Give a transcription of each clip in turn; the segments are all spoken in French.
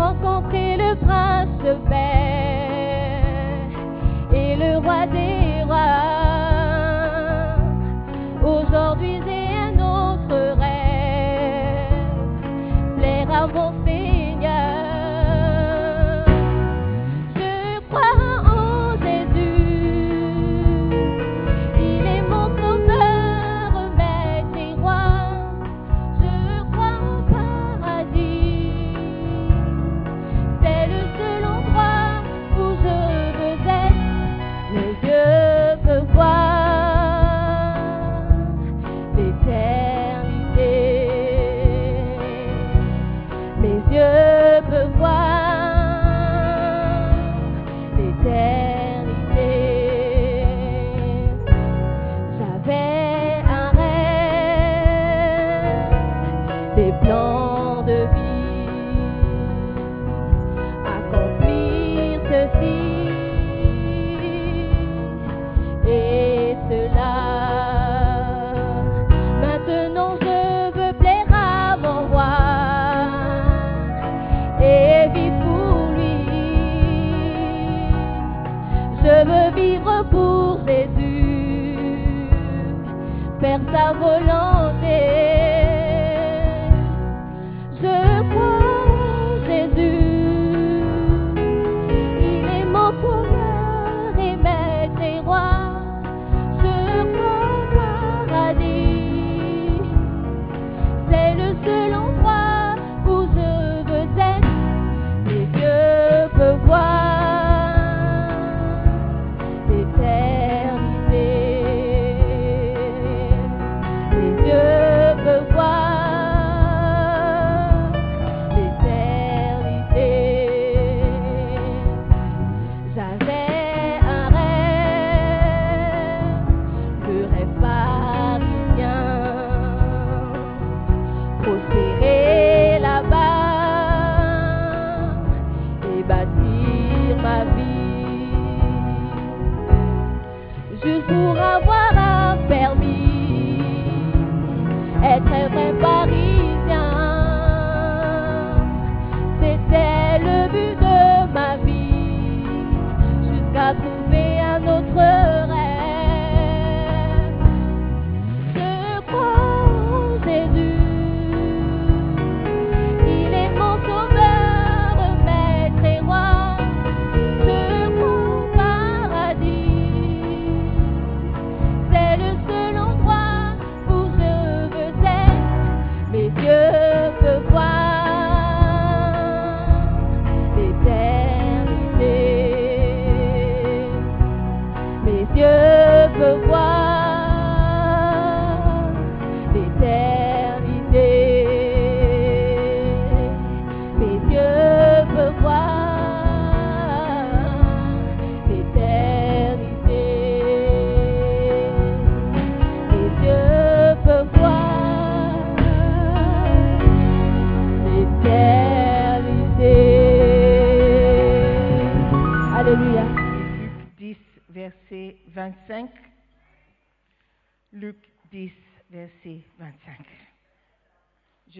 Rencontré le prince père et le roi des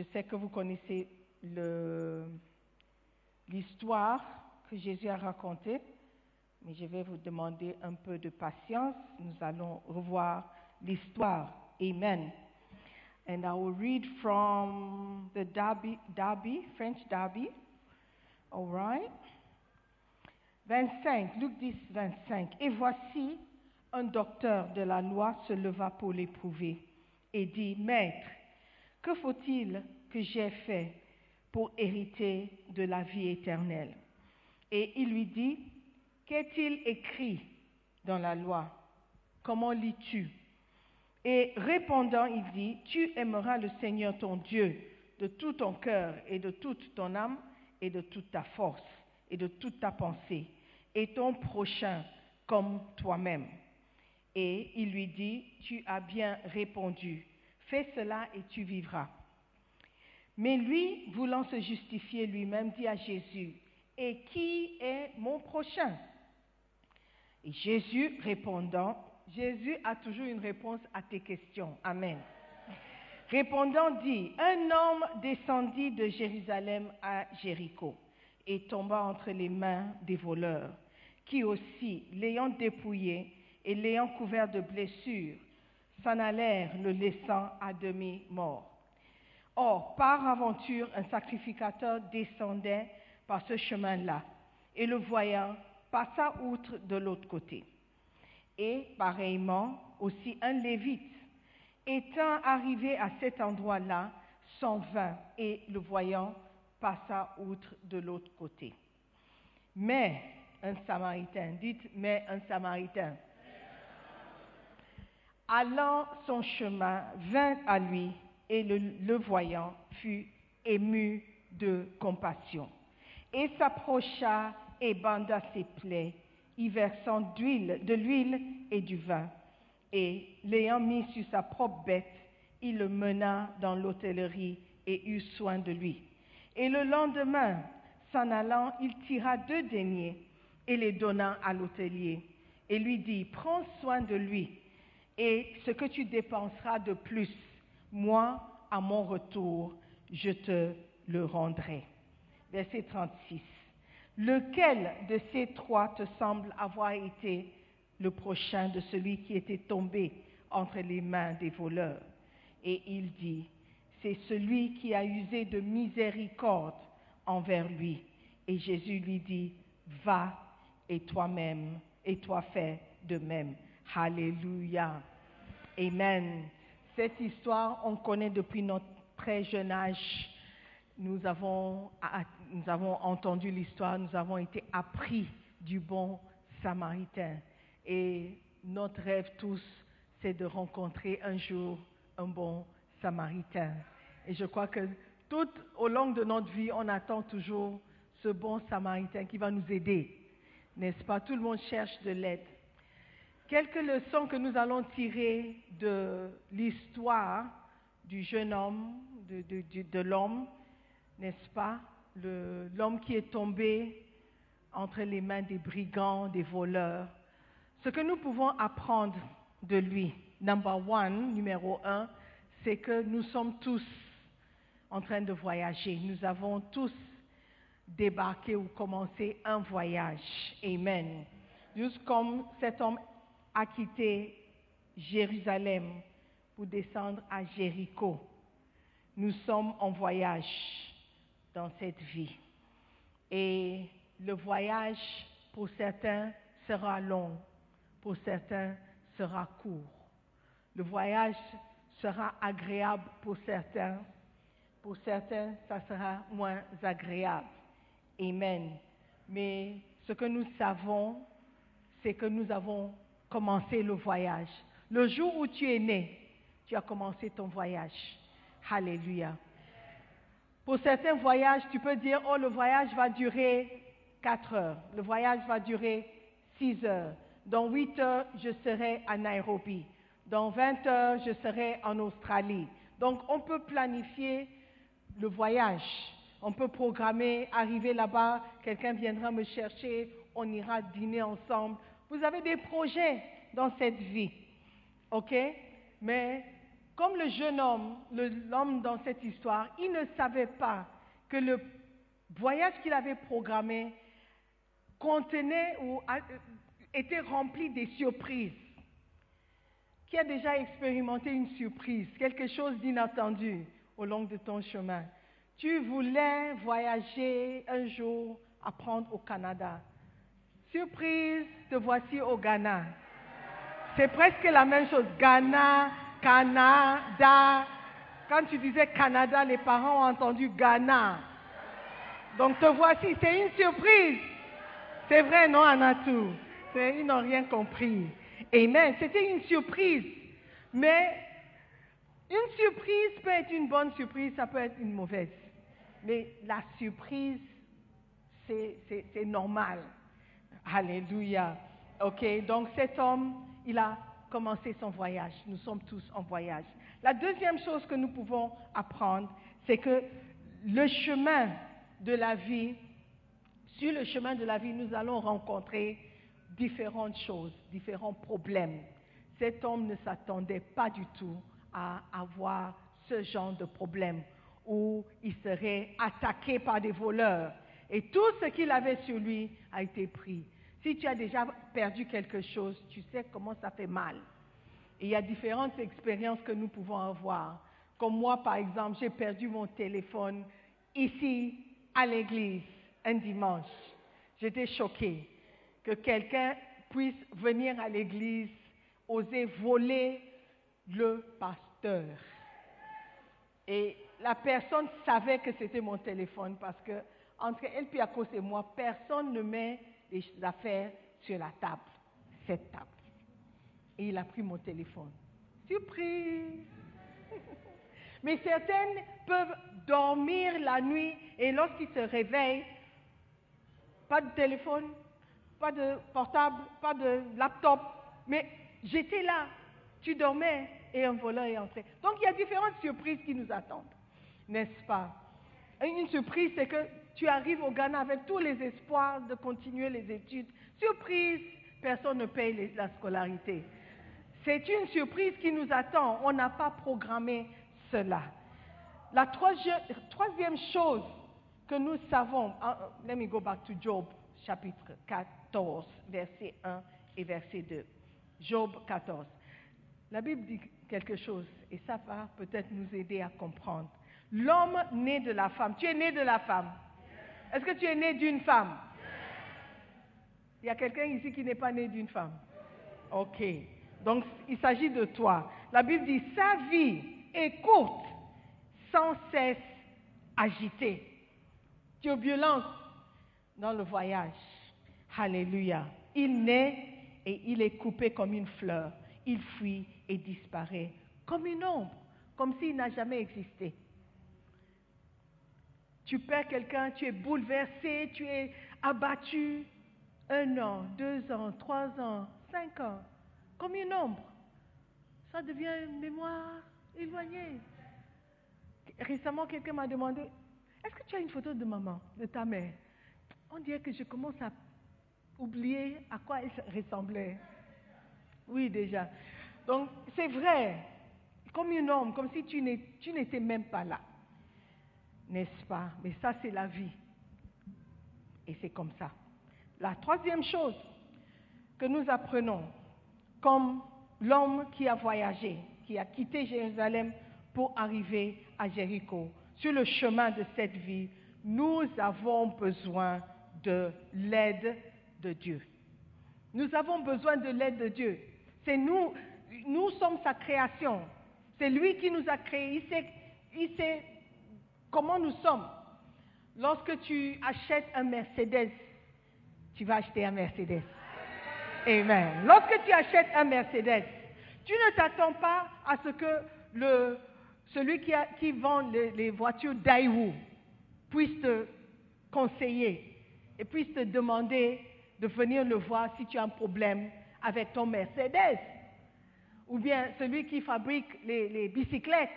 Je sais que vous connaissez l'histoire que Jésus a racontée, mais je vais vous demander un peu de patience. Nous allons revoir l'histoire. Amen. And I will read from the Darby, Darby French Darby. All right. 25, Luc 10, 25. Et voici, un docteur de la loi se leva pour l'éprouver et dit, Maître, que faut-il que j'aie fait pour hériter de la vie éternelle? Et il lui dit, Qu'est-il écrit dans la loi? Comment lis-tu? Et répondant, il dit, Tu aimeras le Seigneur ton Dieu de tout ton cœur et de toute ton âme et de toute ta force et de toute ta pensée, et ton prochain comme toi-même. Et il lui dit, Tu as bien répondu, fais cela et tu vivras. Mais lui, voulant se justifier lui-même, dit à Jésus, Et qui est mon prochain? Et Jésus répondant, Jésus a toujours une réponse à tes questions. Amen. Répondant dit, un homme descendit de Jérusalem à Jéricho et tomba entre les mains des voleurs, qui aussi, l'ayant dépouillé et l'ayant couvert de blessures, s'en allèrent, le laissant à demi mort. Or, par aventure, un sacrificateur descendait par ce chemin-là, et le voyant, passa outre de l'autre côté. Et pareillement, aussi un lévite, étant arrivé à cet endroit-là, s'en vint, et le voyant, passa outre de l'autre côté. Mais un samaritain, dites, mais un samaritain, allant son chemin, vint à lui, et le, voyant fut ému de compassion, et s'approcha et banda ses plaies, y versant d'huile, de l'huile et du vin. Et l'ayant mis sur sa propre bête, il le mena dans l'hôtellerie et eut soin de lui. Et le lendemain, s'en allant, il tira deux deniers et les donna à l'hôtelier et lui dit, prends soin de lui et ce que tu dépenseras de plus, moi, à mon retour, je te le rendrai. Verset 36. Lequel de ces trois te semble avoir été le prochain de celui qui était tombé entre les mains des voleurs? Et il dit, c'est celui qui a usé de miséricorde envers lui. Et Jésus lui dit, va et toi-même, et toi fais de même. Alléluia. Amen. Cette histoire, on connaît depuis notre très jeune âge. Nous avons, nous avons entendu l'histoire, nous avons été appris du bon samaritain. Et notre rêve tous, c'est de rencontrer un jour un bon samaritain. Et je crois que tout au long de notre vie, on attend toujours ce bon samaritain qui va nous aider. N'est-ce pas? Tout le monde cherche de l'aide. Quelques leçons que nous allons tirer de l'histoire du jeune homme, de, de, l'homme, n'est-ce pas? L'homme qui est tombé entre les mains des brigands, des voleurs. Ce que nous pouvons apprendre de lui, number one, numéro un, c'est que nous sommes tous en train de voyager. Nous avons tous débarqué ou commencé un voyage. Amen. Juste comme cet homme a quitté Jérusalem pour descendre à Jéricho. Nous sommes en voyage dans cette vie. Et le voyage, pour certains, sera long, pour certains, sera court. Le voyage sera agréable pour certains, pour certains, ça sera moins agréable. Amen. Mais ce que nous savons, c'est que nous avons commencé le voyage. Le jour où tu es né, tu as commencé ton voyage. Alléluia. Pour certains voyages, tu peux dire, oh, le voyage va durer 4 heures, le voyage va durer 6 heures. Dans 8 heures, je serai à Nairobi. Dans 20 heures, je serai en Australie. Donc, on peut planifier le voyage. On peut programmer, arriver là-bas, quelqu'un viendra me chercher, on ira dîner ensemble, Vous avez des projets dans cette vie. OK? Mais comme le jeune homme, l'homme dans cette histoire, il ne savait pas que le voyage qu'il avait programmé contenait ou euh, était rempli des surprises. Qui a déjà expérimenté une surprise, quelque chose d'inattendu au long de ton chemin? Tu voulais voyager un jour, apprendre au Canada. Surprise, te voici au Ghana. C'est presque la même chose. Ghana, Canada. Quand tu disais Canada, les parents ont entendu Ghana. Donc te voici, c'est une surprise. C'est vrai, non, Anatou? Ils n'ont rien compris. Amen. C'était une surprise. Mais une surprise peut être une bonne surprise, ça peut être une mauvaise. Mais la surprise, c'est normal. Alléluia. OK, donc cet homme, il a commencé son voyage. Nous sommes tous en voyage. La deuxième chose que nous pouvons apprendre, c'est que le chemin de la vie, sur le chemin de la vie, nous allons rencontrer différentes choses, différents problèmes. Cet homme ne s'attendait pas du tout à avoir ce genre de problème où il serait attaqué par des voleurs et tout ce qu'il avait sur lui a été pris. Si tu as déjà perdu quelque chose, tu sais comment ça fait mal. Il y a différentes expériences que nous pouvons avoir. Comme moi, par exemple, j'ai perdu mon téléphone ici à l'église un dimanche. J'étais choquée que quelqu'un puisse venir à l'église, oser voler le pasteur. Et la personne savait que c'était mon téléphone parce que entre El Piacos et moi, personne ne met les affaires sur la table, cette table. Et il a pris mon téléphone. Surprise! Mais certaines peuvent dormir la nuit et lorsqu'ils se réveillent, pas de téléphone, pas de portable, pas de laptop, mais j'étais là, tu dormais et un voleur est entré. Donc il y a différentes surprises qui nous attendent, n'est-ce pas? Une surprise, c'est que tu arrives au Ghana avec tous les espoirs de continuer les études. Surprise, personne ne paye les- la scolarité. C'est une surprise qui nous attend. On n'a pas programmé cela. La troisième, chose que nous savons, ah, let me go back to Job, chapitre 14, verset 1 et verset 2. Job 14. La Bible dit quelque chose et ça va peut-être nous aider à comprendre. L'homme né de la femme, tu es né de la femme. Est-ce que tu es né d'une femme? Il y a quelqu'un ici qui n'est pas né d'une femme. Ok. Donc, il s'agit de toi. La Bible dit, sa vie est courte, sans cesse agitée. Turbulence dans le voyage. Alléluia. Il naît et il est coupé comme une fleur. Il fuit et disparaît comme une ombre, comme s'il n'a jamais existé. Tu perds quelqu'un, tu es bouleversé, tu es abattu. Un an, deux ans, trois ans, cinq ans, comme une ombre. Ça devient une mémoire éloignée. Récemment, quelqu'un m'a demandé, est-ce que tu as une photo de maman, de ta mère? On dirait que je commence à oublier à quoi elle ressemblait. Oui, déjà. Donc, c'est vrai, comme une ombre, comme si tu n'étais même pas là. N'est-ce pas? Mais ça, c'est la vie. Et c'est comme ça. La troisième chose que nous apprenons, comme l'homme qui a voyagé, qui a quitté Jérusalem pour arriver à Jéricho, sur le chemin de cette vie, nous avons besoin de l'aide de Dieu. Nous avons besoin de l'aide de Dieu. C'est nous, nous sommes sa création. C'est lui qui nous a créés. Il sait comment nous sommes? Lorsque tu achètes un Mercedes, tu vas acheter un Mercedes. Amen. Lorsque tu achètes un Mercedes, tu ne t'attends pas à ce que celui qui, vend les, voitures Daewoo puisse te conseiller et puisse te demander de venir le voir si tu as un problème avec ton Mercedes. Ou bien celui qui fabrique les bicyclettes,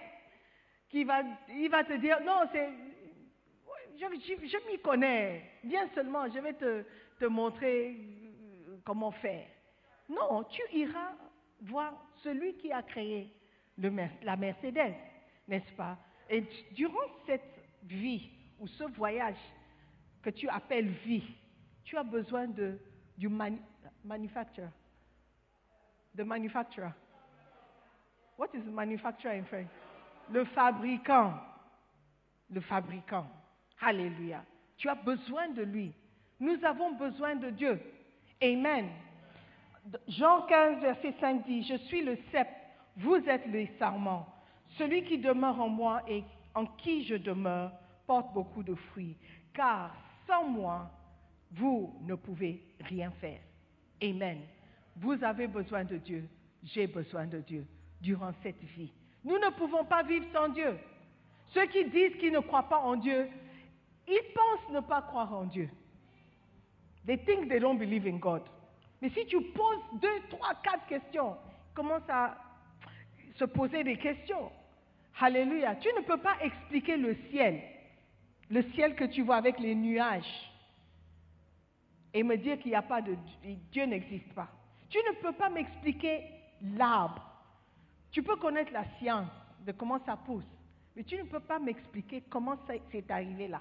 qui va, il va te dire, non, c'est, je, m'y connais, viens seulement, je vais te, te montrer comment faire. Non, tu iras voir celui qui a créé la Mercedes, n'est-ce pas? Et durant cette vie ou ce voyage que tu appelles vie, tu as besoin de, du manu- manufacturer. The manufacturer. What is manufacturer in French? Le fabricant. Le fabricant. Alléluia. Tu as besoin de lui. Nous avons besoin de Dieu. Amen. Jean 15, verset 5 dit, Je suis le cep, vous êtes les sarments. Celui qui demeure en moi et en qui je demeure porte beaucoup de fruits. Car sans moi, vous ne pouvez rien faire. Amen. Vous avez besoin de Dieu. J'ai besoin de Dieu durant cette vie. Nous ne pouvons pas vivre sans Dieu. Ceux qui disent qu'ils ne croient pas en Dieu, ils pensent ne pas croire en Dieu. They think they don't believe in God. Mais si tu poses deux, trois, quatre questions, commence à se poser des questions. Alléluia. Tu ne peux pas expliquer le ciel, le ciel que tu vois avec les nuages, et me dire qu'il n'y a pas de Dieu n'existe pas. Tu ne peux pas m'expliquer l'arbre. Tu peux connaître la science de comment ça pousse, mais tu ne peux pas m'expliquer comment c'est arrivé là.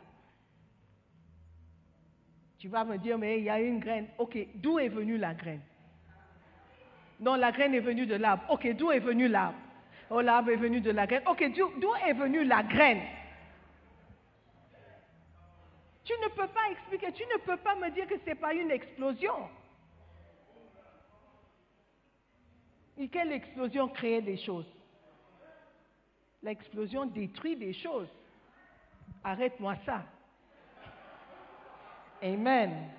Tu vas me dire, mais il y a une graine. Ok, d'où est venue la graine? Non, la graine est venue de l'arbre. Ok, d'où est venue l'arbre? Oh, l'arbre est venu de la graine. Ok, d'où est venue la graine? Tu ne peux pas expliquer, tu ne peux pas me dire que ce n'est pas une explosion. Et quelle explosion crée des choses? L'explosion détruit des choses. Arrête-moi ça. Amen.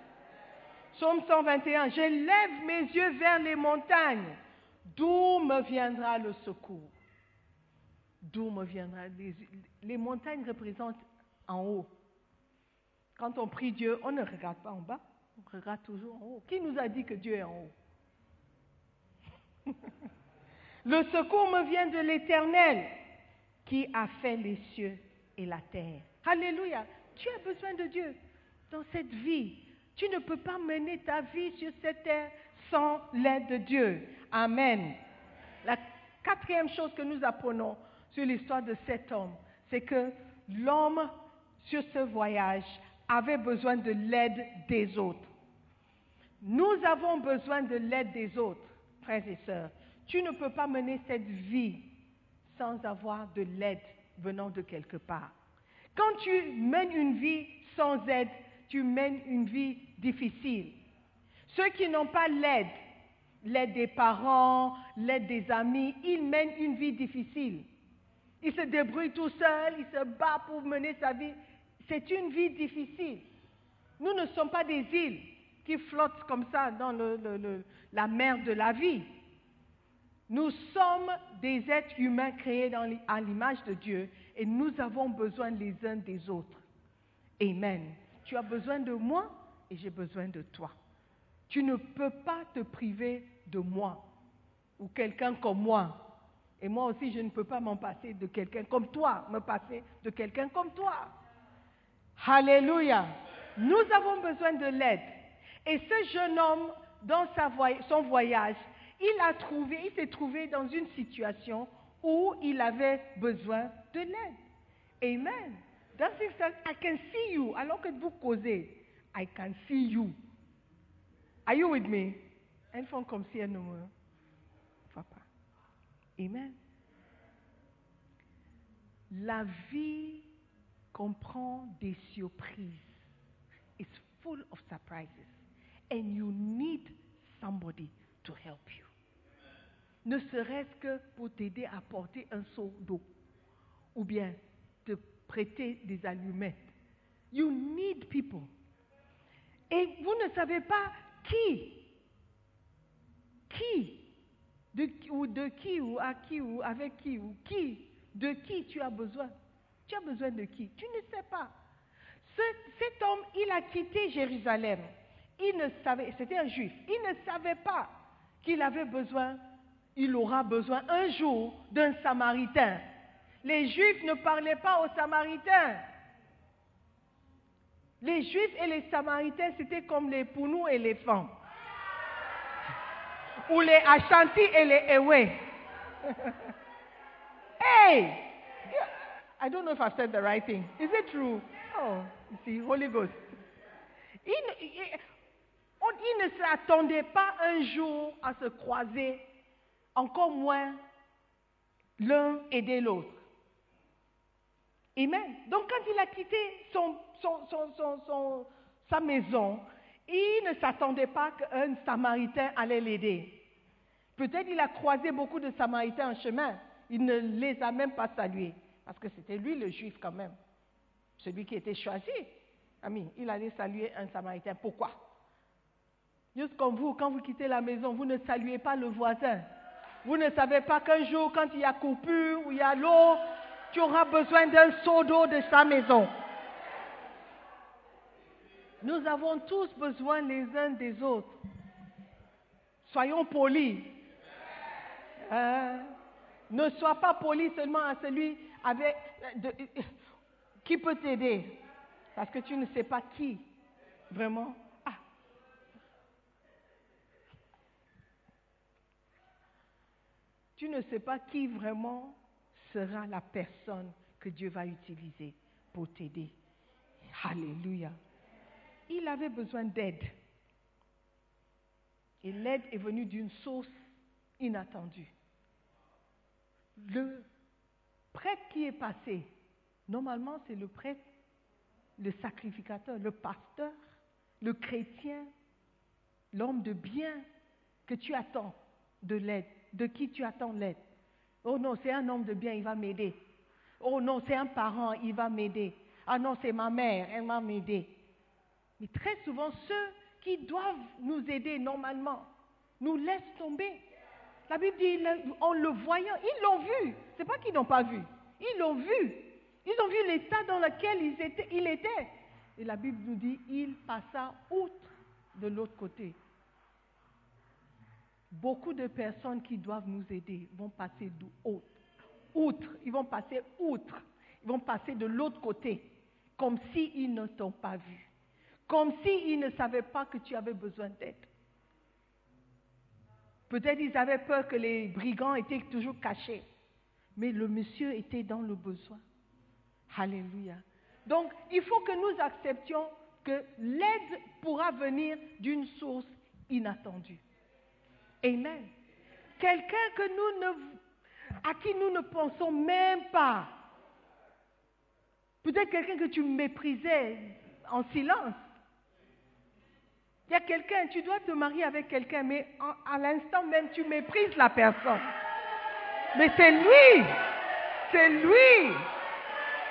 Psaume 121. Je lève mes yeux vers les montagnes. D'où me viendra le secours? D'où me viendra? Les, les montagnes représentent en haut. Quand on prie Dieu, on ne regarde pas en bas, on regarde toujours en haut. Qui nous a dit que Dieu est en haut? Le secours me vient de l'Éternel qui a fait les cieux et la terre. Alléluia. Tu as besoin de Dieu dans cette vie. Tu ne peux pas mener ta vie sur cette terre sans l'aide de Dieu. Amen. La quatrième chose que nous apprenons sur l'histoire de cet homme, c'est que l'homme sur ce voyage avait besoin de l'aide des autres. Nous avons besoin de l'aide des autres, frères et sœurs. Tu ne peux pas mener cette vie sans avoir de l'aide venant de quelque part. Quand tu mènes une vie sans aide, tu mènes une vie difficile. Ceux qui n'ont pas l'aide, l'aide des parents, l'aide des amis, ils mènent une vie difficile. Ils se débrouillent tout seuls, ils se battent pour mener sa vie. C'est une vie difficile. Nous ne sommes pas des îles qui flottent comme ça dans le- la mer de la vie. Nous sommes des êtres humains créés dans à l'image de Dieu et nous avons besoin les uns des autres. Amen. Tu as besoin de moi et j'ai besoin de toi. Tu ne peux pas te priver de moi ou quelqu'un comme moi. Et moi aussi, je ne peux pas m'en passer de quelqu'un comme toi, me passer de quelqu'un comme toi. Alléluia. Nous avons besoin de l'aide. Et ce jeune homme, dans sa voy- son voyage, il trouvé, s'est trouvé dans une situation où il avait besoin de l'aide. Amen. Dans sens, I can see you. Alors que vous causez, I can see you. Are you with me? Elles font comme si elles ne. Amen. La vie comprend des surprises. It's full of surprises. And you need somebody to help you. Ne serait-ce que pour t'aider à porter un seau d'eau ou bien te prêter des allumettes. You need people. Et vous ne savez pas qui, qui, de, ou de qui, ou à qui, ou avec qui, ou qui, de qui tu as besoin. Tu as besoin de qui? Tu ne sais pas. Ce- cet homme, il a quitté Jérusalem. Il ne savait, c'était un juif, il ne savait pas qu'il avait besoin, il aura besoin un jour d'un samaritain. Les juifs ne parlaient pas aux samaritains. Les juifs et les samaritains, c'était comme les pounous et les femmes. ou les Ashanti et les Ewe. hey! I don't know if I've said the right thing. Is it true? Oh, you see, Holy Ghost. On- il ne s'attendait pas un jour à se croiser, encore moins l'un aider l'autre. Amen. Donc quand il a quitté sa maison, il ne s'attendait pas qu'un Samaritain allait l'aider. Peut-être il a croisé beaucoup de Samaritains en chemin. Il ne les a même pas salués. Parce que c'était lui le juif quand même. Celui qui était choisi. Ami, il allait saluer un Samaritain. Pourquoi? Juste comme vous, quand vous quittez la maison, vous ne saluez pas le voisin. Vous ne savez pas qu'un jour, quand il y a coupure ou il y a l'eau, tu auras besoin d'un seau d'eau de sa maison. Nous avons tous besoin les uns des autres. Soyons polis. Hein? Ne sois pas poli seulement à celui avec, qui peut t'aider. Parce que tu ne sais pas qui vraiment. Ah. Tu ne sais pas qui vraiment sera la personne que Dieu va utiliser pour t'aider. Alléluia. Il avait besoin d'aide. Et l'aide est venue d'une source inattendue. Le prêtre qui est passé, normalement c'est le prêtre, le sacrificateur, le pasteur, le chrétien, l'homme de bien que tu attends de l'aide, de qui tu attends l'aide. Oh non, c'est un homme de bien, il va m'aider. Oh non, c'est un parent, il va m'aider. Ah non, c'est ma mère, elle va m'aider. Mais très souvent, ceux qui doivent nous aider normalement nous laissent tomber. La Bible dit, en le voyant, ils l'ont vu. C'est pas qu'ils n'ont pas vu. Ils l'ont vu. Ils ont vu l'état dans lequel ils étaient, il était. Et la Bible nous dit, il passa outre de l'autre côté. Beaucoup de personnes qui doivent nous aider vont passer d'ou- outre. Outre. Ils vont passer outre. Ils vont passer de l'autre côté. Comme s'ils ne t'ont pas vu. Comme s'ils ne savaient pas que tu avais besoin d'aide. Peut-être ils avaient peur que les brigands étaient toujours cachés. Mais le monsieur était dans le besoin. Alléluia. Donc, il faut que nous acceptions que l'aide pourra venir d'une source inattendue. Amen. Quelqu'un que nous ne, à qui nous ne pensons même pas. Peut-être quelqu'un que tu méprisais en silence. Il y a quelqu'un, tu dois te marier avec quelqu'un, mais à l'instant même, tu méprises la personne. Mais c'est lui, c'est lui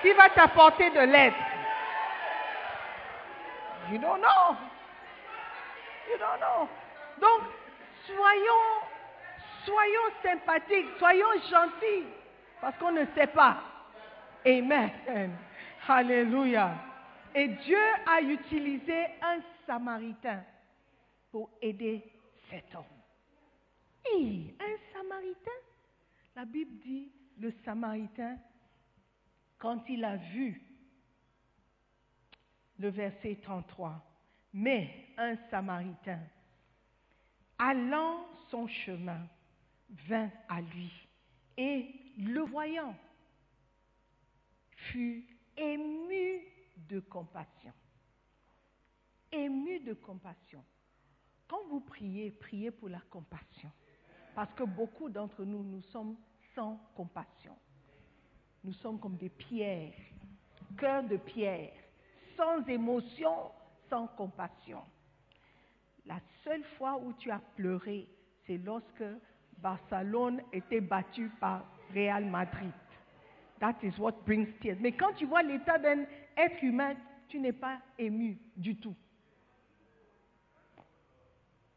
qui va t'apporter de l'aide. You don't know. You don't know. Donc, soyons, soyons sympathiques, soyons gentils, parce qu'on ne sait pas. Amen. Alléluia. Et Dieu a utilisé un Samaritain pour aider cet homme. Et un Samaritain, la Bible dit, le Samaritain, quand il a vu le verset 33, mais un Samaritain, allant son chemin, vint à lui et, le voyant, fut ému de compassion. Ému de compassion. Quand vous priez, priez pour la compassion. Parce que beaucoup d'entre nous, nous sommes sans compassion. Nous sommes comme des pierres, cœur de pierre, sans émotion, sans compassion. La seule fois où tu as pleuré, c'est lorsque Barcelone était battu par Real Madrid. That is what brings tears. Mais quand tu vois l'état d'un être humain, tu n'es pas ému du tout.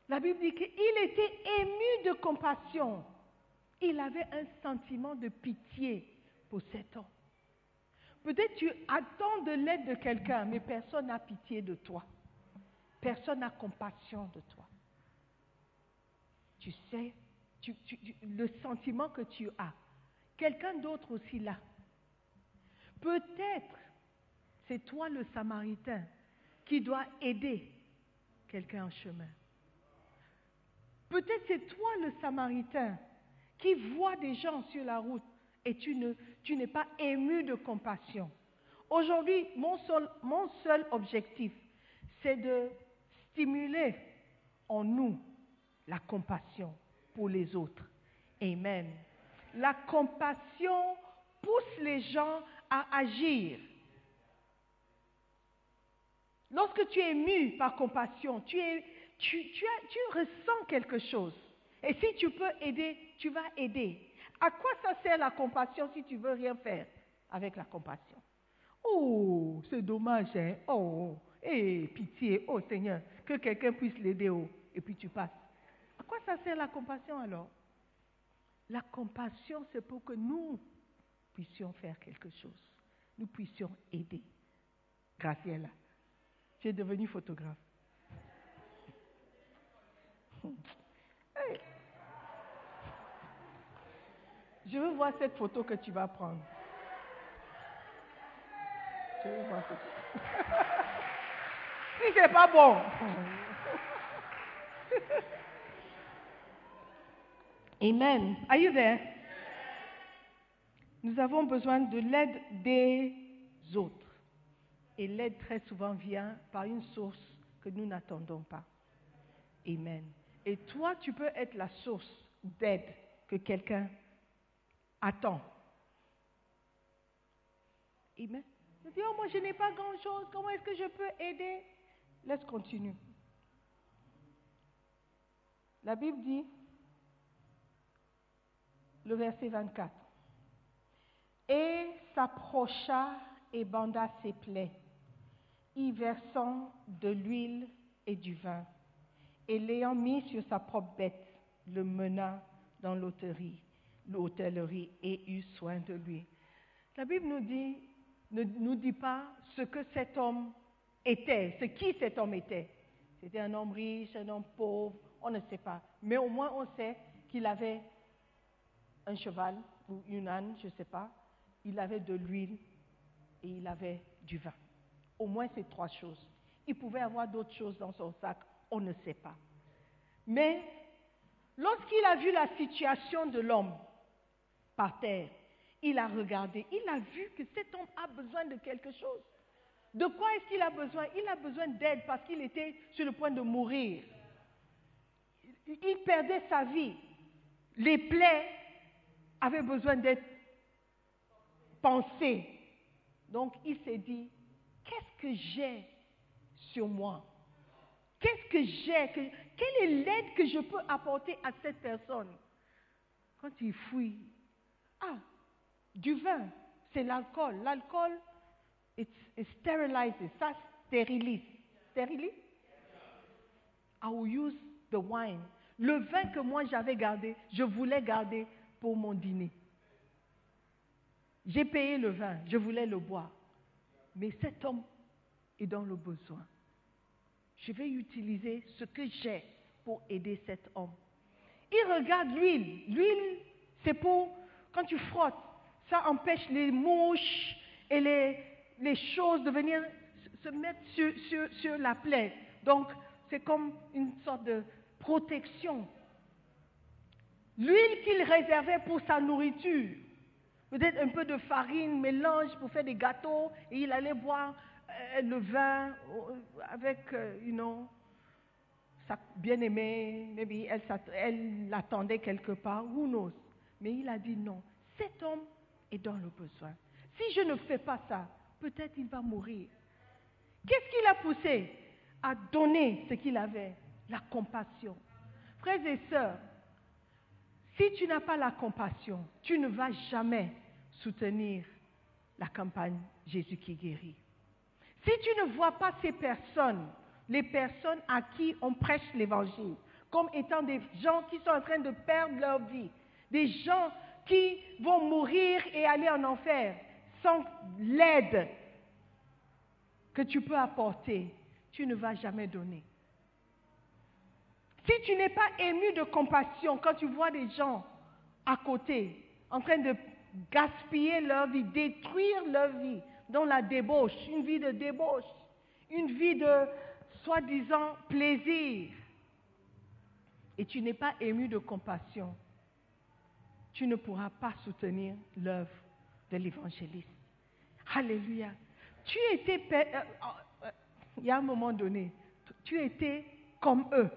La Bible dit qu'il était ému de compassion. Il avait un sentiment de pitié pour cet homme. Peut-être tu attends de l'aide de quelqu'un, mais personne n'a pitié de toi. Personne n'a compassion de toi. Tu sais, le sentiment que tu as, quelqu'un d'autre aussi l'a. Peut-être c'est toi le Samaritain qui doit aider quelqu'un en chemin. Peut-être c'est toi le Samaritain qui voit des gens sur la route et tu ne, tu n'es pas ému de compassion. Aujourd'hui, mon seul objectif, c'est de stimuler en nous la compassion pour les autres. Amen. La compassion pousse les gens à agir. Lorsque tu es ému par compassion, tu, ressens quelque chose. Et si tu peux aider, tu vas aider. À quoi ça sert la compassion si tu veux rien faire avec la compassion? Oh, c'est dommage, hein? Oh, eh, pitié, oh Seigneur, que quelqu'un puisse l'aider, oh, et puis tu passes. À quoi ça sert la compassion alors? La compassion, c'est pour que nous puissions faire quelque chose. Nous puissions aider. Graciela, tu es devenue photographe. Je veux voir cette photo que tu vas prendre. Je veux voir cette photo. si c'est pas bon. Amen. Are you there? Nous avons besoin de l'aide des autres. Et l'aide très souvent vient par une source que nous n'attendons pas. Amen. Et toi, tu peux être la source d'aide que quelqu'un attend. Amen. Tu dis, oh, moi, je n'ai pas grand-chose. Comment est-ce que je peux aider Laisse continuer. La Bible dit, le verset 24, et s'approcha et banda ses plaies, y versant de l'huile et du vin, et l'ayant mis sur sa propre bête, le mena dans l'hôtellerie, l'hôtellerie et eut soin de lui. La Bible nous dit, ne nous dit pas ce que cet homme était, ce qui cet homme était. C'était un homme riche, un homme pauvre, on ne sait pas. Mais au moins on sait qu'il avait un cheval ou une âne, je ne sais pas. Il avait de l'huile et il avait du vin. Au moins ces trois choses. Il pouvait avoir d'autres choses dans son sac, on ne sait pas. Mais lorsqu'il a vu la situation de l'homme par terre, il a regardé, il a vu que cet homme a besoin de quelque chose. De quoi est-ce qu'il a besoin? Il a besoin d'aide parce qu'il était sur le point de mourir. Il perdait sa vie. Les plaies avaient besoin d'être pensées. Donc il s'est dit, qu'est-ce que j'ai sur moi? Qu'est-ce que j'ai que- Quelle est l'aide que je peux apporter à cette personne? Quand il fouille, ah, du vin, c'est l'alcool. L'alcool, it, it sterilizes, ça stérilise. Stérilise? I will use the wine. Le vin que moi j'avais gardé, je voulais garder pour mon dîner. J'ai payé le vin, je voulais le boire. Mais cet homme est dans le besoin. Je vais utiliser ce que j'ai pour aider cet homme. Il regarde l'huile. L'huile, c'est pour, quand tu frottes, ça empêche les mouches et les, les choses de venir se mettre sur, sur, sur la plaie. Donc, c'est comme une sorte de protection. L'huile qu'il réservait pour sa nourriture, peut-être un peu de farine, mélange pour faire des gâteaux, et il allait boire euh, le vin euh, avec, euh, you sa bien-aimée, elle, elle l'attendait quelque part, who knows? Mais il a dit non, cet homme est dans le besoin. Si je ne fais pas ça, peut-être il va mourir. Qu'est-ce qui l'a poussé à donner ce qu'il avait? La compassion. Frères et sœurs, si tu n'as pas la compassion, tu ne vas jamais soutenir la campagne Jésus qui guérit. Si tu ne vois pas ces personnes, les personnes à qui on prêche l'évangile, comme étant des gens qui sont en train de perdre leur vie, des gens qui vont mourir et aller en enfer sans l'aide que tu peux apporter, tu ne vas jamais donner. Si tu n'es pas ému de compassion quand tu vois des gens à côté en train de gaspiller leur vie, détruire leur vie dans la débauche, une vie de débauche, une vie de soi-disant plaisir, et tu n'es pas ému de compassion, tu ne pourras pas soutenir l'œuvre de l'évangéliste. Alléluia. Tu étais, euh, euh, il y a un moment donné, tu étais comme eux.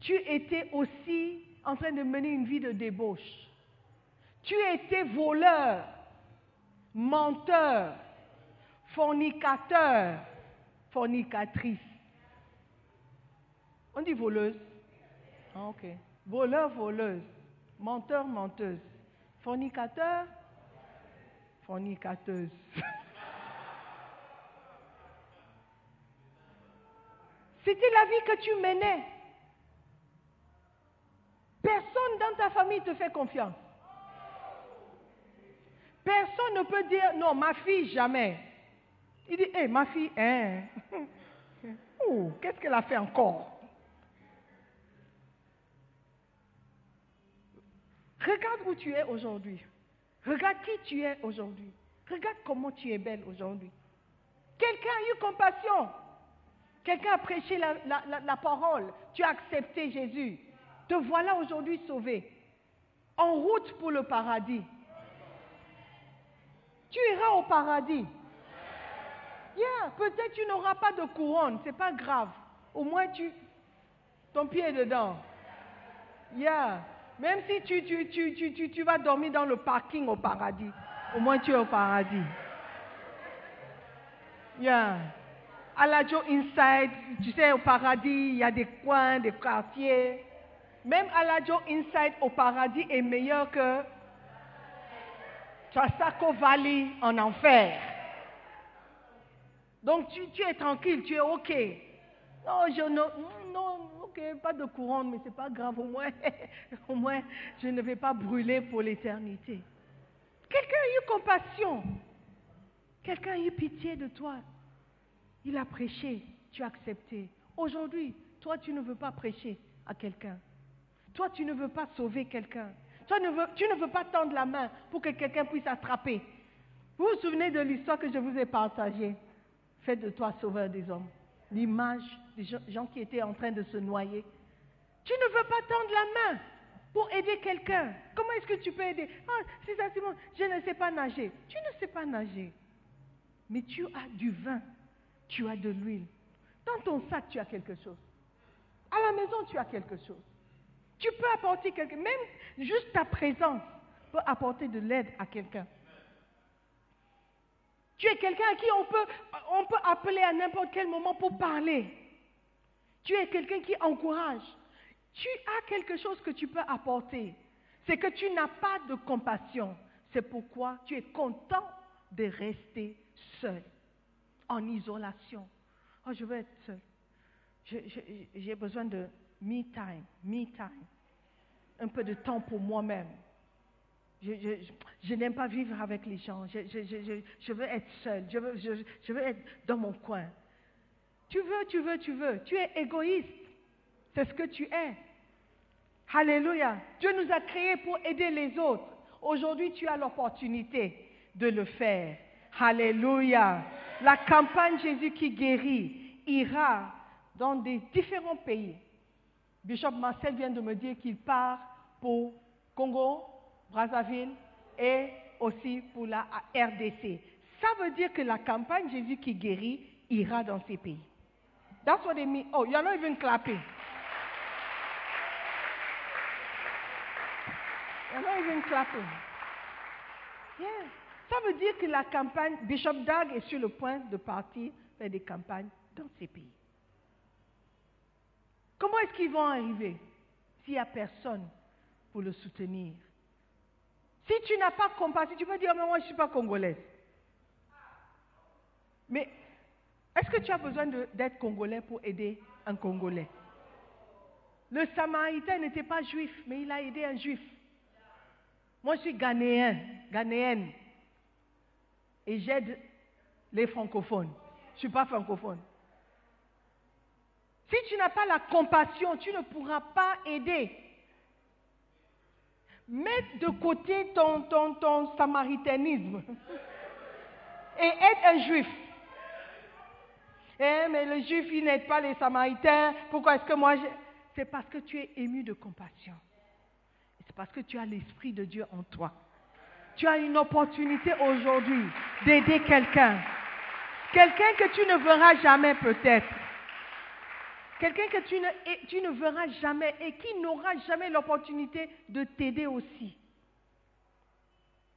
Tu étais aussi en train de mener une vie de débauche. Tu étais voleur, menteur, fornicateur, fornicatrice. On dit voleuse. Ah, ok. Voleur, voleuse. Menteur, menteuse. Fornicateur, fornicateuse. C'était la vie que tu menais. Personne dans ta famille te fait confiance. Personne ne peut dire non, ma fille, jamais. Il dit, hé, ma fille, hein. Oh, qu'est-ce qu'elle a fait encore? Regarde où tu es aujourd'hui. Regarde qui tu es aujourd'hui. Regarde comment tu es belle aujourd'hui. Quelqu'un a eu compassion. Quelqu'un a prêché la, parole. Tu as accepté Jésus. Te voilà aujourd'hui sauvé. En route pour le paradis. Tu iras au paradis. Yeah, peut-être tu n'auras pas de couronne, c'est pas grave. Au moins tu, ton pied est dedans. Yeah. Même si tu, tu, tu, tu, vas dormir dans le parking au paradis, au moins tu es au paradis. Yeah. À la Inside, tu sais, au paradis, il y a des coins, des quartiers. Même à la Inside, au paradis, est meilleur que Chasako Valley en enfer. Donc tu, tu es tranquille, tu es OK. Non, je, non, non, OK, pas de couronne, mais c'est pas grave, au moins, au moins, je ne vais pas brûler pour l'éternité. Quelqu'un a eu compassion. Quelqu'un a eu pitié de toi. Il a prêché, tu as accepté. Aujourd'hui, toi, tu ne veux pas prêcher à quelqu'un. Toi, tu ne veux pas sauver quelqu'un. Toi, ne veux- tu ne veux pas tendre la main pour que quelqu'un puisse attraper. Vous vous souvenez de l'histoire que je vous ai partagée? Faites de toi sauveur des hommes. L'image des gens, qui étaient en train de se noyer. Tu ne veux pas tendre la main pour aider quelqu'un. Comment est-ce que tu peux aider? Ah, c'est ça, Simon, je ne sais pas nager. Tu ne sais pas nager. Mais tu as du vin, tu as de l'huile. Dans ton sac, tu as quelque chose. À la maison, tu as quelque chose. Tu peux apporter quelque même juste ta présence peut apporter de l'aide à quelqu'un. Tu es quelqu'un à qui on peut, on peut appeler à n'importe quel moment pour parler. Tu es quelqu'un qui encourage. Tu as quelque chose que tu peux apporter. C'est que tu n'as pas de compassion. C'est pourquoi tu es content de rester seul, en isolation. Oh, je veux être seul. J'ai besoin de me time, me time. Un peu de temps pour moi-même. Je, n'aime pas vivre avec les gens. Je, veux être seul. Je veux être dans mon coin. Tu veux, tu veux, tu veux. Tu es égoïste. C'est ce que tu es. Alléluia. Dieu nous a créés pour aider les autres. Aujourd'hui, tu as l'opportunité de le faire. Alléluia. La campagne Jésus qui guérit ira dans des différents pays. Bishop Marcel vient de me dire qu'il part pour Congo, Brazzaville et aussi pour la RDC. Ça veut dire que la campagne Jésus qui guérit ira dans ces pays. That's what they mean. Oh, you're not even clapping. You're not even clapping. Yeah. Ça veut dire que la campagne, Bishop Dag est sur le point de partir faire des campagnes dans ces pays. Comment est-ce qu'ils vont arriver s'il n'y a personne pour le soutenir? Si tu n'as pas compassion, tu peux dire, mais moi je ne suis pas congolaise. Mais est-ce que tu as besoin d'être congolais pour aider un Congolais? Le Samaritain n'était pas juif, mais il a aidé un juif. Moi, je suis ghanéen, ghanéenne. Et j'aide les francophones. Je ne suis pas francophone. Si tu n'as pas la compassion, tu ne pourras pas aider. Mets de côté ton, ton, ton samaritanisme et aide un juif. Eh, mais le juif, il n'aide pas les samaritains. Pourquoi est-ce que moi, c'est parce que tu es ému de compassion. C'est parce que tu as l'Esprit de Dieu en toi. Tu as une opportunité aujourd'hui d'aider quelqu'un. Quelqu'un que tu ne verras jamais peut-être. Quelqu'un que tu ne, tu ne verras jamais et qui n'aura jamais l'opportunité de t'aider aussi.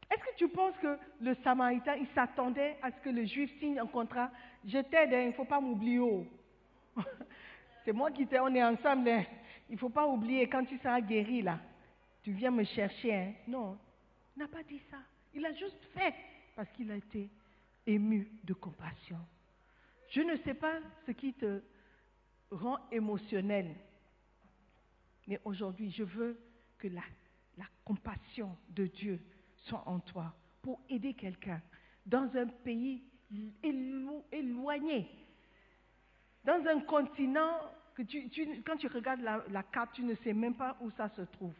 Est-ce que tu penses que le Samaritain, il s'attendait à ce que le Juif signe un contrat? Je t'aide, hein, il ne faut pas m'oublier. oh. C'est moi qui t'aide, on est ensemble. hein. Il ne faut pas oublier, quand tu seras guéri là, tu viens me chercher. hein. Non, il n'a pas dit ça. Il a juste fait parce qu'il a été ému de compassion. Je ne sais pas ce qui te rend émotionnel, mais aujourd'hui, je veux que la compassion de Dieu soit en toi pour aider quelqu'un dans un pays élo- éloigné, dans un continent que tu, quand tu regardes la, carte, tu ne sais même pas où ça se trouve.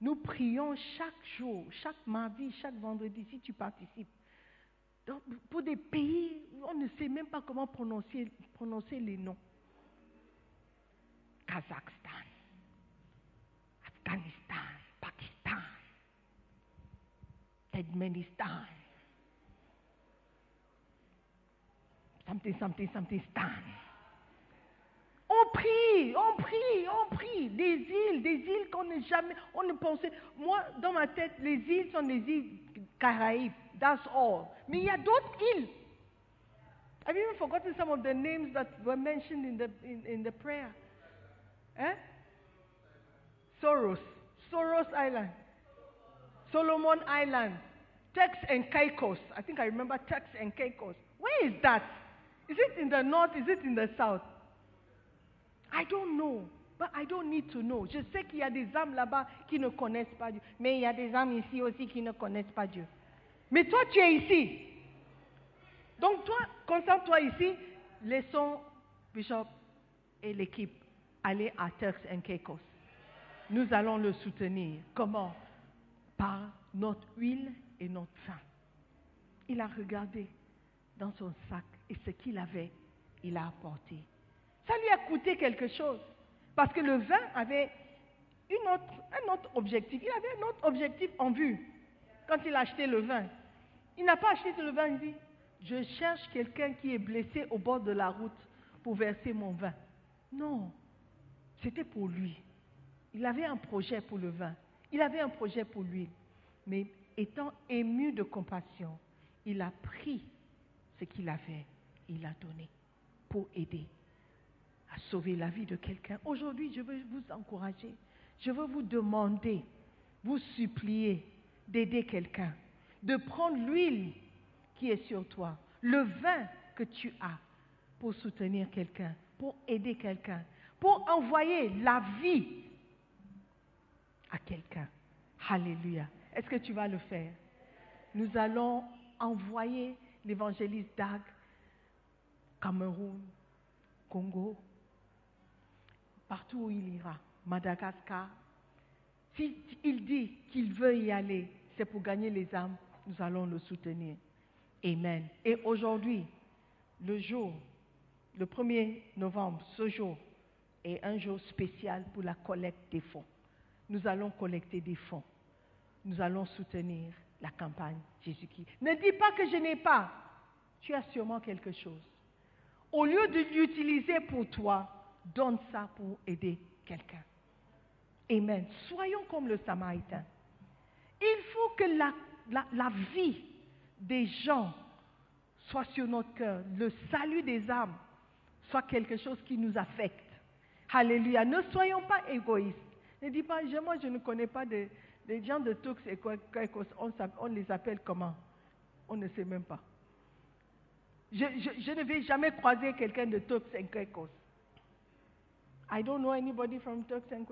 Nous prions chaque jour, chaque mardi, chaque vendredi, si tu participes, pour des pays où on ne sait même pas comment prononcer les noms. Kazakhstan, Afghanistan, Something, something, something, stan. On prie, on prie, on prie. Des îles, des îles qu'on ne jamais, on ne pensait. Moi, dans ma tête, les îles sont des îles Caraïbes. That's all. Mais il y a d'autres îles. I've even forgotten some of the names that were mentioned in the in, in the prayer? Eh? Soros, Soros Island, Solomon Island, Turks and Caicos. I think I remember Turks and Caicos. Where is that? Is it in the north? Is it in the south? I don't know. But I don't need to know. Je sais qu'il y a des âmes là-bas qui ne connaissent pas Dieu. Mais il y a des âmes ici aussi qui ne connaissent pas Dieu. Mais toi, tu es ici. Donc toi, concentre-toi ici. Laissons Bishop et l'équipe aller à Turks and Caicos. Nous allons le soutenir. Comment? Par notre huile et notre vin. Il a regardé dans son sac et ce qu'il avait, il a apporté. Ça lui a coûté quelque chose. Parce que le vin avait une autre- un autre objectif. Il avait un autre objectif en vue quand il a acheté le vin. Il n'a pas acheté le vin, il dit, je cherche quelqu'un qui est blessé au bord de la route pour verser mon vin. Non, c'était pour lui. Il avait un projet pour le vin. Il avait un projet pour l'huile. Mais étant ému de compassion, il a pris ce qu'il avait, il l'a donné pour aider à sauver la vie de quelqu'un. Aujourd'hui, je veux vous encourager. Je veux vous demander, vous supplier d'aider quelqu'un, de prendre l'huile qui est sur toi, le vin que tu as pour soutenir quelqu'un, pour aider quelqu'un, pour envoyer la vie à quelqu'un. Alléluia. Est-ce que tu vas le faire? Nous allons envoyer l'évangéliste Dag, Cameroun, Congo, partout où il ira, Madagascar. S'il dit qu'il veut y aller, c'est pour gagner les âmes, nous allons le soutenir. Amen. Et aujourd'hui, le jour, le 1er novembre, ce jour est un jour spécial pour la collecte des fonds. Nous allons collecter des fonds. Nous allons soutenir la campagne Jésus-Christ. Ne dis pas que je n'ai pas. Tu as sûrement quelque chose. Au lieu de l'utiliser pour toi, donne ça pour aider quelqu'un. Amen. Soyons comme le Samaritain. Il faut que la, vie des gens soit sur notre cœur. Le salut des âmes soit quelque chose qui nous affecte. Alléluia. Ne soyons pas égoïstes. Ne dis pas, moi je ne connais pas des gens de Tux et Caicos. On, les appelle comment? On ne sait même pas. Je, ne vais jamais croiser quelqu'un de Turks and Caicos. I don't know anybody from Turks and.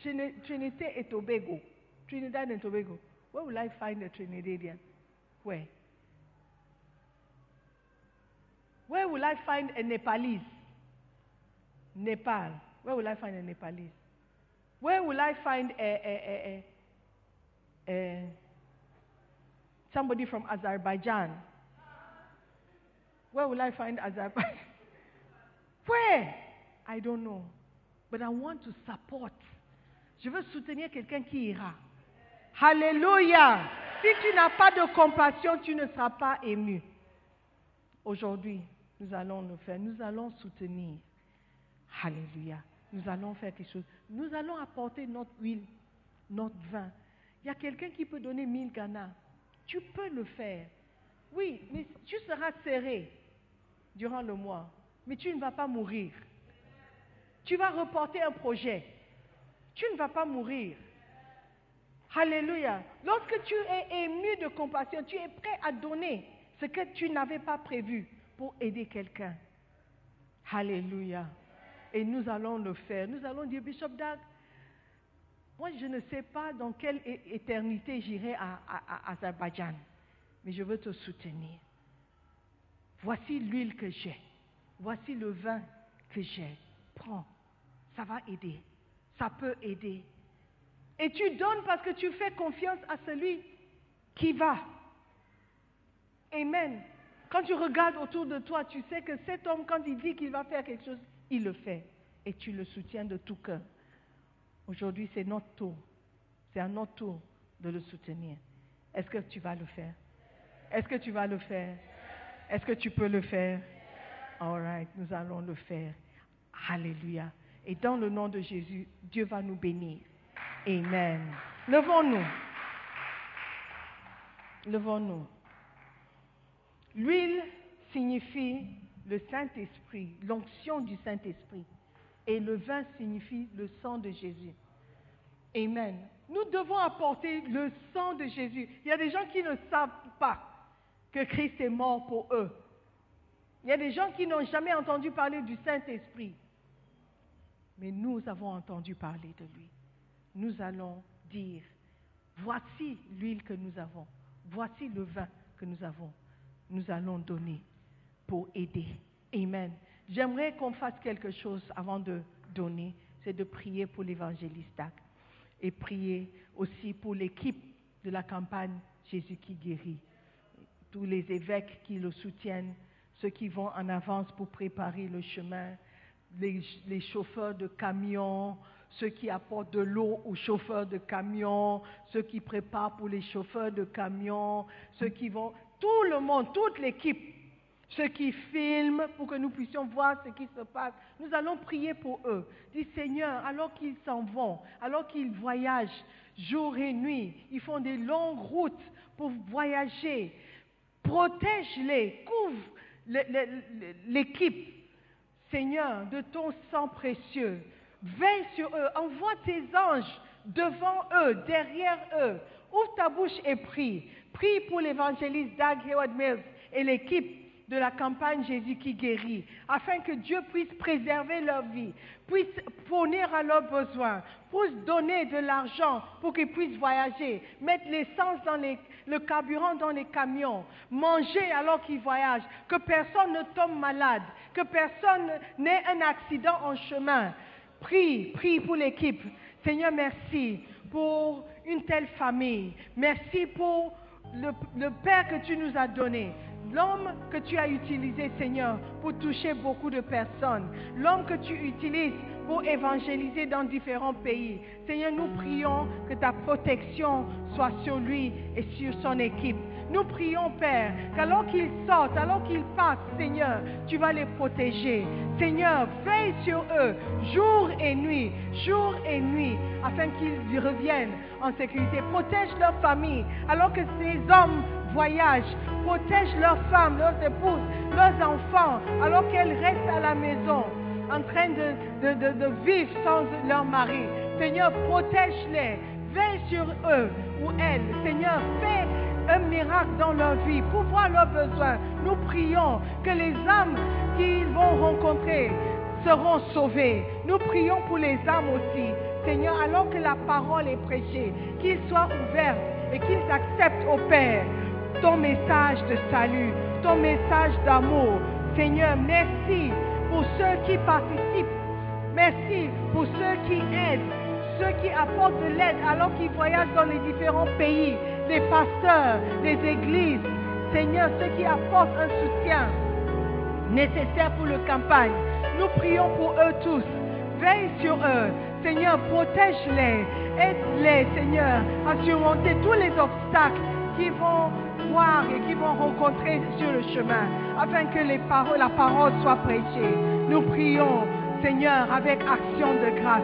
Trini- Trinité et Tobago. Trinidad and Tobago. Where will I find a Trinidadian? Where? Where will I find a Nepalese? Nepal. Where will I find a Nepalese? Where will I find a, a, a, somebody from Azerbaijan? Where will I find Azerbaijan? Where? I don't know. But I want to support. Je veux soutenir quelqu'un qui ira. Alléluia. Si tu n'as pas de compassion, tu ne seras pas ému. Aujourd'hui, nous allons le faire. Nous allons soutenir. Alléluia. Nous allons faire quelque chose. Nous allons apporter notre huile, notre vin. Il y a quelqu'un qui peut donner 1000 Ghana. Tu peux le faire. Oui, mais tu seras serré durant le mois. Mais tu ne vas pas mourir. Tu vas reporter un projet. Tu ne vas pas mourir. Alléluia. Lorsque tu es ému de compassion, tu es prêt à donner ce que tu n'avais pas prévu pour aider quelqu'un. Alléluia. Et nous allons le faire. Nous allons dire, Bishop Dag, moi je ne sais pas dans quelle éternité j'irai à- à Azerbaïdjan, mais je veux te soutenir. Voici l'huile que j'ai. Voici le vin que j'ai. Prends. Ça va aider. Ça peut aider. Et tu donnes parce que tu fais confiance à celui qui va. Amen. Quand tu regardes autour de toi, tu sais que cet homme, quand il dit qu'il va faire quelque chose, il le fait. Et tu le soutiens de tout cœur. Aujourd'hui, c'est notre tour. C'est à notre tour de le soutenir. Est-ce que tu vas le faire? Est-ce que tu vas le faire? Est-ce que tu peux le faire? All right, nous allons le faire. Alléluia. Et dans le nom de Jésus, Dieu va nous bénir. Amen. Levons-nous. Levons-nous. L'huile signifie le Saint-Esprit, l'onction du Saint-Esprit. Et le vin signifie le sang de Jésus. Amen. Nous devons apporter le sang de Jésus. Il y a des gens qui ne savent pas que Christ est mort pour eux. Il y a des gens qui n'ont jamais entendu parler du Saint-Esprit. Mais nous avons entendu parler de lui. Nous allons dire, voici l'huile que nous avons, voici le vin que nous avons. Nous allons donner pour aider. Amen. J'aimerais qu'on fasse quelque chose avant de donner, c'est de prier pour l'évangéliste et prier aussi pour l'équipe de la campagne Jésus qui guérit. Tous les évêques qui le soutiennent, ceux qui vont en avance pour préparer le chemin, les, les chauffeurs de camions, ceux qui apportent de l'eau aux chauffeurs de camions, ceux qui préparent pour les chauffeurs de camions, ceux qui vont, tout le monde, toute l'équipe, ceux qui filment pour que nous puissions voir ce qui se passe. Nous allons prier pour eux. Dis Seigneur, alors qu'ils s'en vont, alors qu'ils voyagent jour et nuit, ils font des longues routes pour voyager. Protège-les, couvre l'équipe, Seigneur, de ton sang précieux. Veille sur eux, envoie tes anges devant eux, derrière eux. Ouvre ta bouche et prie. Prie pour l'évangéliste Doug Hayward Mills et l'équipe de la campagne Jésus qui guérit, afin que Dieu puisse préserver leur vie, puisse fournir à leurs besoins, puisse donner de l'argent pour qu'ils puissent voyager, mettre l'essence dans les- le carburant dans les camions, manger alors qu'ils voyagent, que personne ne tombe malade, que personne n'ait un accident en chemin. Prie, prie pour l'équipe. Seigneur, merci pour une telle famille. Merci pour le, le Père que tu nous as donné. L'homme que tu as utilisé, Seigneur, pour toucher beaucoup de personnes. L'homme que tu utilises pour évangéliser dans différents pays. Seigneur, nous prions que ta protection soit sur lui et sur son équipe. Nous prions, Père, qu'alors qu'ils sortent, alors qu'ils passent, Seigneur, tu vas les protéger. Seigneur, veille sur eux jour et nuit, jour et nuit, afin qu'ils reviennent en sécurité. Protège leur famille, alors que ces hommes voyagent. Protège leurs femmes, leurs épouses, leurs enfants, alors qu'elles restent à la maison, en train de, de- de- de vivre sans leur mari. Seigneur, protège-les. Veille sur eux ou elles. Seigneur, fais un miracle dans leur vie, pour voir leurs besoins. Nous prions que les âmes qu'ils vont rencontrer seront sauvées. Nous prions pour les âmes aussi. Seigneur, alors que la parole est prêchée, qu'ils soient ouverts et qu'ils acceptent au Père ton message de salut, ton message d'amour. Seigneur, merci pour ceux qui participent. Merci pour ceux qui aident, ceux qui apportent de l'aide alors qu'ils voyagent dans les différents pays, les pasteurs, les églises. Seigneur, ceux qui apportent un soutien nécessaire pour le campagne. Nous prions pour eux tous. Veille sur eux. Seigneur, protège-les. Aide-les, Seigneur, à surmonter tous les obstacles qu'ils vont voir et qu'ils vont rencontrer sur le chemin, afin que la parole soit prêchée. Nous prions, Seigneur, avec action de grâce.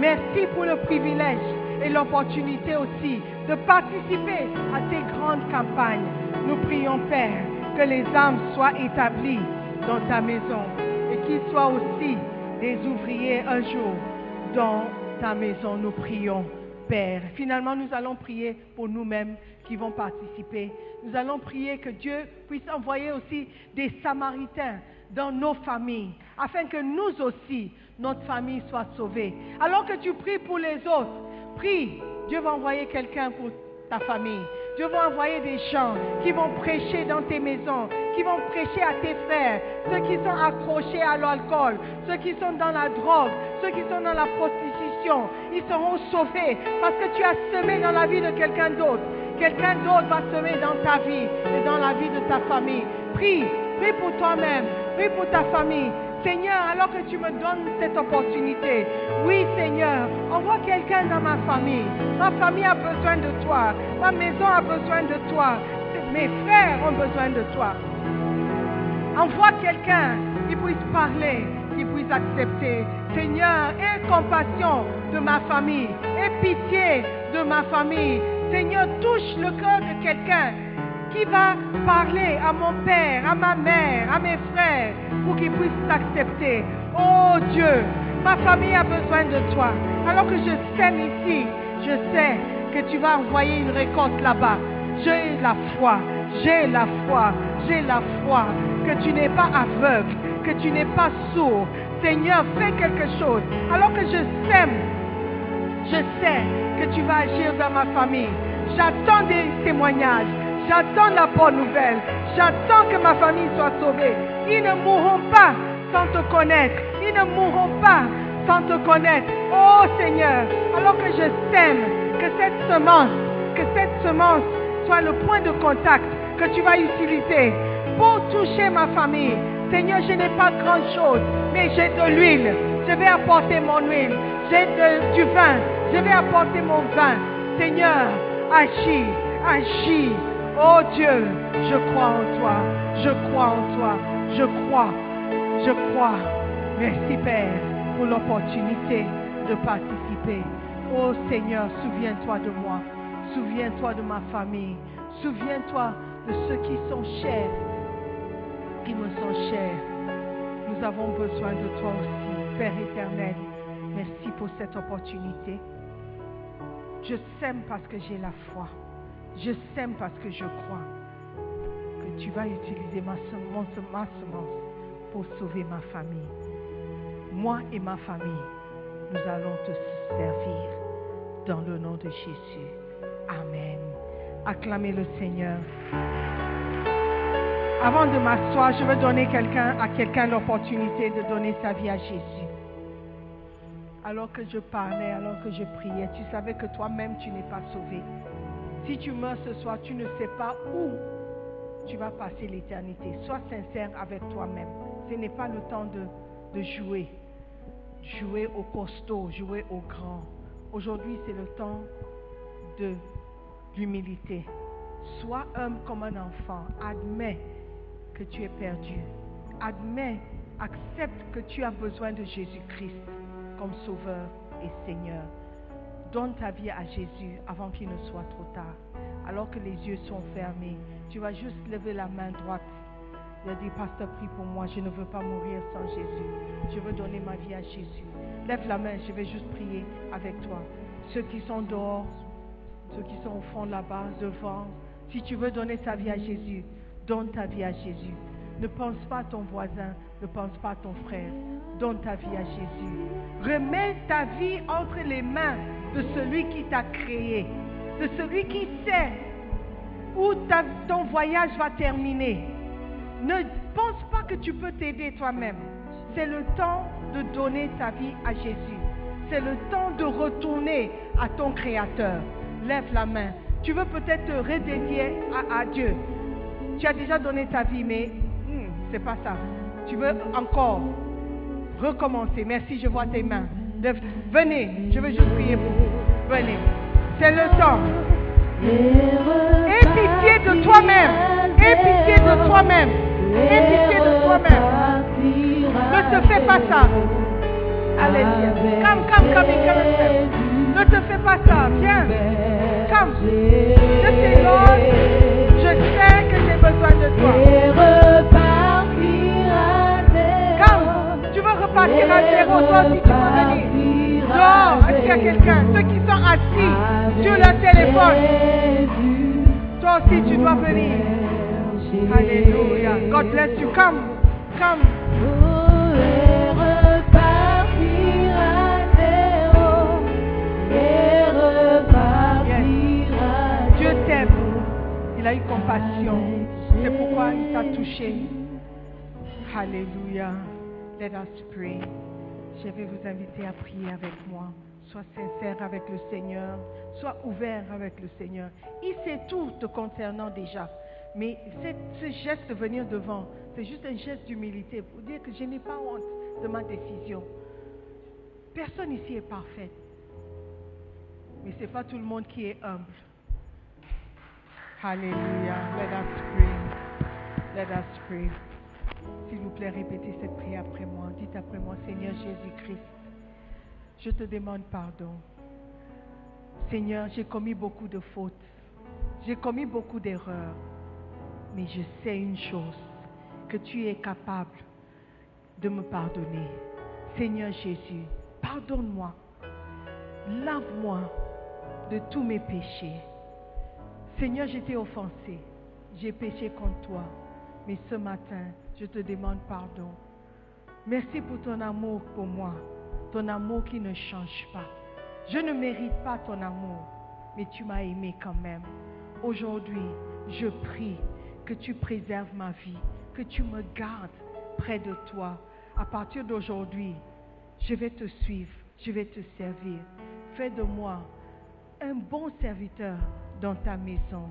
Merci pour le privilège et l'opportunité aussi de participer à ces grandes campagnes. Nous prions, Père, que les âmes soient établies dans ta maison et qu'ils soient aussi des ouvriers un jour dans ta maison. Nous prions, Finalement, nous allons prier pour nous-mêmes qui vont participer. Nous allons prier que Dieu puisse envoyer aussi des Samaritains dans nos familles, afin que nous aussi, notre famille soit sauvée. Alors que tu pries pour les autres, prie. Dieu va envoyer quelqu'un pour ta famille. Dieu va envoyer des gens qui vont prêcher dans tes maisons, qui vont prêcher à tes frères, ceux qui sont accrochés à l'alcool, ceux qui sont dans la drogue, ceux qui sont dans la prostitution. Ils seront sauvés parce que tu as semé dans la vie de quelqu'un d'autre. Quelqu'un d'autre va semer dans ta vie et dans la vie de ta famille. Prie, prie pour toi-même, prie pour ta famille. Seigneur, alors que tu me donnes cette opportunité, oui Seigneur, envoie quelqu'un dans ma famille. Ma famille a besoin de toi. Ma maison a besoin de toi. Mes frères ont besoin de toi. Envoie quelqu'un qui puisse parler, qui puisse accepter. Seigneur, aie compassion de ma famille. Aie pitié de ma famille. Seigneur, touche le cœur de quelqu'un qui va parler à mon père, à ma mère, à mes frères, pour qu'ils puissent t'accepter. Oh Dieu, ma famille a besoin de toi. Alors que je sème ici, je sais que tu vas envoyer une récolte là-bas. J'ai la foi, j'ai la foi, j'ai la foi que tu n'es pas aveugle, que tu n'es pas sourd. Seigneur, fais quelque chose. Alors que je sème, je sais que tu vas agir dans ma famille. J'attends des témoignages. J'attends la bonne nouvelle. J'attends que ma famille soit sauvée. Ils ne mourront pas sans te connaître. Ils ne mourront pas sans te connaître. Oh Seigneur, alors que je sème que cette semence, que cette semence soit le point de contact que tu vas utiliser pour toucher ma famille. Seigneur, je n'ai pas grand-chose, mais j'ai de l'huile. Je vais apporter mon huile. J'ai du vin. Je vais apporter mon vin. Seigneur, agis, agis. Oh Dieu, je crois en toi. Je crois en toi. Je crois. Je crois. Merci Père pour l'opportunité de participer. Oh Seigneur, souviens-toi de moi. Souviens-toi de ma famille. Souviens-toi de ceux qui sont chers, qui me sont chers. Nous avons besoin de toi aussi, Père éternel. Merci pour cette opportunité. Je sème parce que j'ai la foi. Je sème parce que je crois que tu vas utiliser ma semence, ma semence pour sauver ma famille. Moi et ma famille, nous allons te servir dans le nom de Jésus. Amen. Acclamez le Seigneur. Avant de m'asseoir, je veux donner quelqu'un, à quelqu'un l'opportunité de donner sa vie à Jésus. Alors que je parlais, alors que je priais, tu savais que toi-même tu n'es pas sauvé. Si tu meurs ce soir, tu ne sais pas où tu vas passer l'éternité. Sois sincère avec toi-même. Ce n'est pas le temps de, de jouer. Jouer au costaud, jouer au grand. Aujourd'hui, c'est le temps de l'humilité. Sois homme comme un enfant. Admets que tu es perdu. Admets, accepte que tu as besoin de Jésus-Christ comme Sauveur et Seigneur. Donne ta vie à Jésus avant qu'il ne soit trop tard. Alors que les yeux sont fermés, tu vas juste lever la main droite. Il dit, Pasteur, prie pour moi, je ne veux pas mourir sans Jésus. Je veux donner ma vie à Jésus. Lève la main, je vais juste prier avec toi. Ceux qui sont dehors, ceux qui sont au fond là-bas, devant, si tu veux donner ta vie à Jésus, donne ta vie à Jésus. Ne pense pas à ton voisin, ne pense pas à ton frère. Donne ta vie à Jésus. Remets ta vie entre les mains de celui qui t'a créé, de celui qui sait où ton voyage va terminer. Ne pense pas que tu peux t'aider toi-même. C'est le temps de donner ta vie à Jésus. C'est le temps de retourner à ton Créateur. Lève la main. Tu veux peut-être te redédier à Dieu. Tu as déjà donné ta vie, mais hmm, c'est pas ça. Tu veux encore recommencer. Merci, je vois tes mains. Venez, je veux juste prier pour vous. Venez. C'est le temps. Aie pitié de toi-même. Aie pitié de toi-même. Aie pitié de toi-même. Ne te fais pas ça. Viens. Come, come, come, in, step. Ne te fais pas ça. Viens. Come. Je sais, Lord, je sais que j'ai besoin de toi. Come. Tu veux repartir à zéro. Toi aussi, tu peux venir. Dehors, est-ce qu'il y a quelqu'un? Ceux qui sont assis sur leur téléphone. Toi aussi, tu dois venir. Alléluia. God bless you. Come. Come. Dieu t'aime. Il a eu compassion. C'est pourquoi il t'a touché. Alléluia. Let us pray. Je vais vous inviter à prier avec moi. Sois sincère avec le Seigneur. Sois ouvert avec le Seigneur. Il sait tout te concernant déjà. Mais ce geste de venir devant, c'est juste un geste d'humilité pour dire que je n'ai pas honte de ma décision. Personne ici est parfait. Mais ce n'est pas tout le monde qui est humble. Alléluia. Let us pray. Let us pray. S'il vous plaît, répétez cette prière après moi. Dites après moi, Seigneur Jésus-Christ, je te demande pardon. Seigneur, j'ai commis beaucoup de fautes. J'ai commis beaucoup d'erreurs. Mais je sais une chose, que tu es capable de me pardonner. Seigneur Jésus, pardonne-moi. Lave-moi de tous mes péchés. Seigneur, j'étais offensé. J'ai péché contre toi. Mais ce matin, je te demande pardon. Merci pour ton amour pour moi. Ton amour qui ne change pas. Je ne mérite pas ton amour, mais tu m'as aimé quand même. Aujourd'hui, je prie que tu préserves ma vie, que tu me gardes près de toi. À partir d'aujourd'hui, je vais te suivre, je vais te servir. Fais de moi un bon serviteur dans ta maison.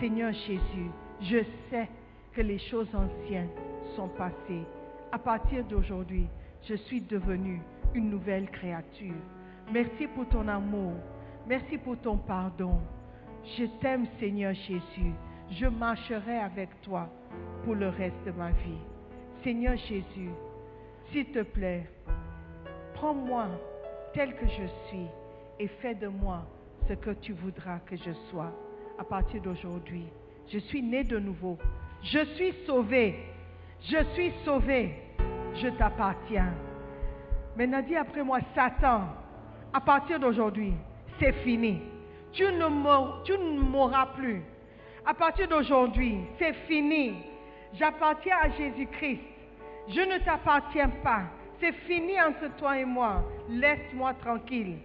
Seigneur Jésus, je sais que les choses anciennes sont passées. À partir d'aujourd'hui, je suis devenue une nouvelle créature. Merci pour ton amour. Merci pour ton pardon. Je t'aime, Seigneur Jésus. Je marcherai avec toi pour le reste de ma vie. Seigneur Jésus, s'il te plaît, prends-moi tel que je suis et fais de moi ce que tu voudras que je sois. À partir d'aujourd'hui, je suis né de nouveau. Je suis sauvé. Je suis sauvé. Je t'appartiens. Maintenant, dis après moi, Satan, à partir d'aujourd'hui, c'est fini. Tu ne m'auras plus. À partir d'aujourd'hui, c'est fini. J'appartiens à Jésus-Christ. Je ne t'appartiens pas. C'est fini entre toi et moi. Laisse-moi tranquille.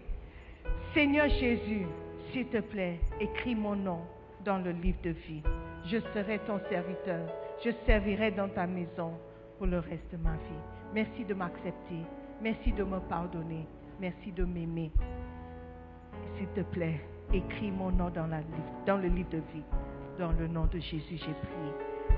Seigneur Jésus, s'il te plaît, écris mon nom dans le livre de vie. Je serai ton serviteur. Je servirai dans ta maison pour le reste de ma vie. Merci de m'accepter. Merci de me pardonner. Merci de m'aimer. S'il te plaît, écris mon nom dans, le livre de vie. Dans le nom de Jésus, j'ai prié.